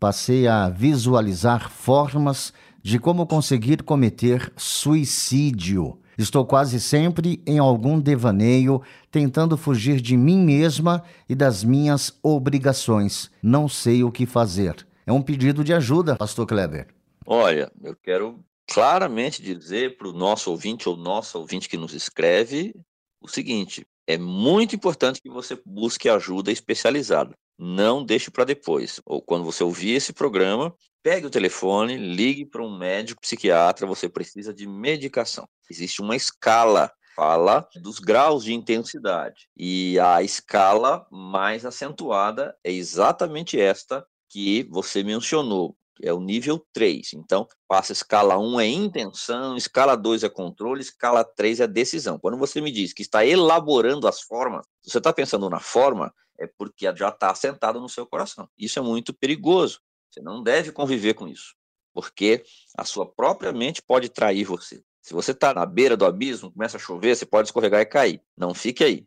passei a visualizar formas de como conseguir cometer suicídio. Estou quase sempre em algum devaneio, tentando fugir de mim mesma e das minhas obrigações. Não sei o que fazer. É um pedido de ajuda, Pastor Kleber. Olha, eu quero claramente dizer para o nosso ouvinte ou nossa ouvinte que nos escreve o seguinte: é muito importante que você busque ajuda especializada não deixe para depois. Ou quando você ouvir esse programa, pegue o telefone, ligue para um médico psiquiatra, você precisa de medicação. Existe uma escala fala dos graus de intensidade. E a escala mais acentuada é exatamente esta que você mencionou é o nível 3. Então, passa escala 1 é intenção, escala 2 é controle, escala 3 é decisão. Quando você me diz que está elaborando as formas, você está pensando na forma, é porque já está assentado no seu coração. Isso é muito perigoso. Você não deve conviver com isso, porque a sua própria mente pode trair você. Se você está na beira do abismo, começa a chover, você pode escorregar e cair. Não fique aí.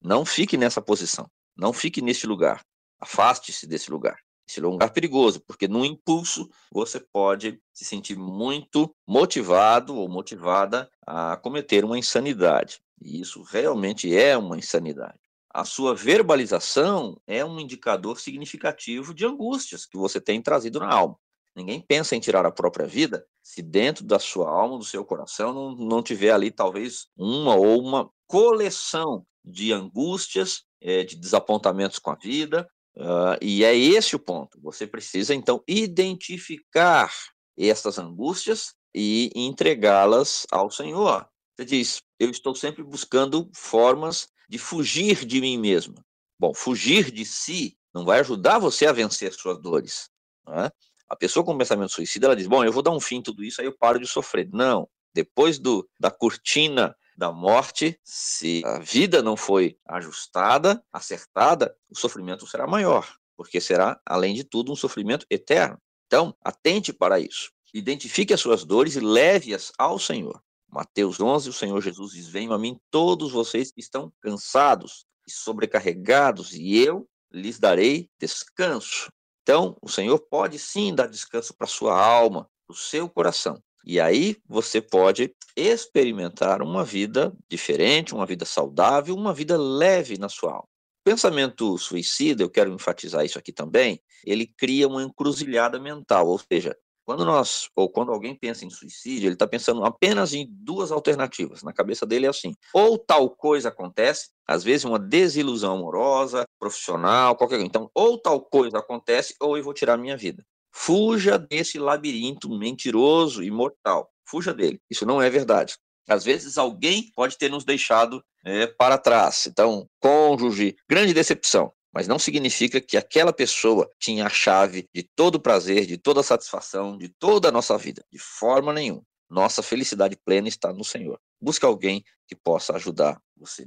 Não fique nessa posição. Não fique neste lugar. Afaste-se desse lugar. Esse é um lugar perigoso, porque no impulso você pode se sentir muito motivado ou motivada a cometer uma insanidade. E isso realmente é uma insanidade. A sua verbalização é um indicador significativo de angústias que você tem trazido na alma. Ninguém pensa em tirar a própria vida se dentro da sua alma, do seu coração, não, não tiver ali talvez uma ou uma coleção de angústias, é, de desapontamentos com a vida, Uh, e é esse o ponto. Você precisa, então, identificar essas angústias e entregá-las ao Senhor. Você diz: Eu estou sempre buscando formas de fugir de mim mesmo. Bom, fugir de si não vai ajudar você a vencer suas dores. É? A pessoa com pensamento suicida, ela diz: Bom, eu vou dar um fim em tudo isso, aí eu paro de sofrer. Não. Depois do, da cortina da morte, se a vida não foi ajustada, acertada, o sofrimento será maior, porque será, além de tudo, um sofrimento eterno. Então, atente para isso. Identifique as suas dores e leve-as ao Senhor. Mateus 11, o Senhor Jesus diz: Venham a mim todos vocês que estão cansados e sobrecarregados, e eu lhes darei descanso. Então, o Senhor pode sim dar descanso para sua alma, para o seu coração. E aí você pode experimentar uma vida diferente, uma vida saudável, uma vida leve na sua alma. O pensamento suicida, eu quero enfatizar isso aqui também, ele cria uma encruzilhada mental, ou seja, quando nós ou quando alguém pensa em suicídio, ele está pensando apenas em duas alternativas. Na cabeça dele é assim: ou tal coisa acontece, às vezes uma desilusão amorosa, profissional, qualquer coisa. Então, ou tal coisa acontece, ou eu vou tirar minha vida. Fuja desse labirinto mentiroso e mortal. Fuja dele. Isso não é verdade. Às vezes alguém pode ter nos deixado é, para trás. Então, cônjuge, grande decepção. Mas não significa que aquela pessoa tinha a chave de todo o prazer, de toda a satisfação, de toda a nossa vida. De forma nenhuma. Nossa felicidade plena está no Senhor. Busque alguém que possa ajudar você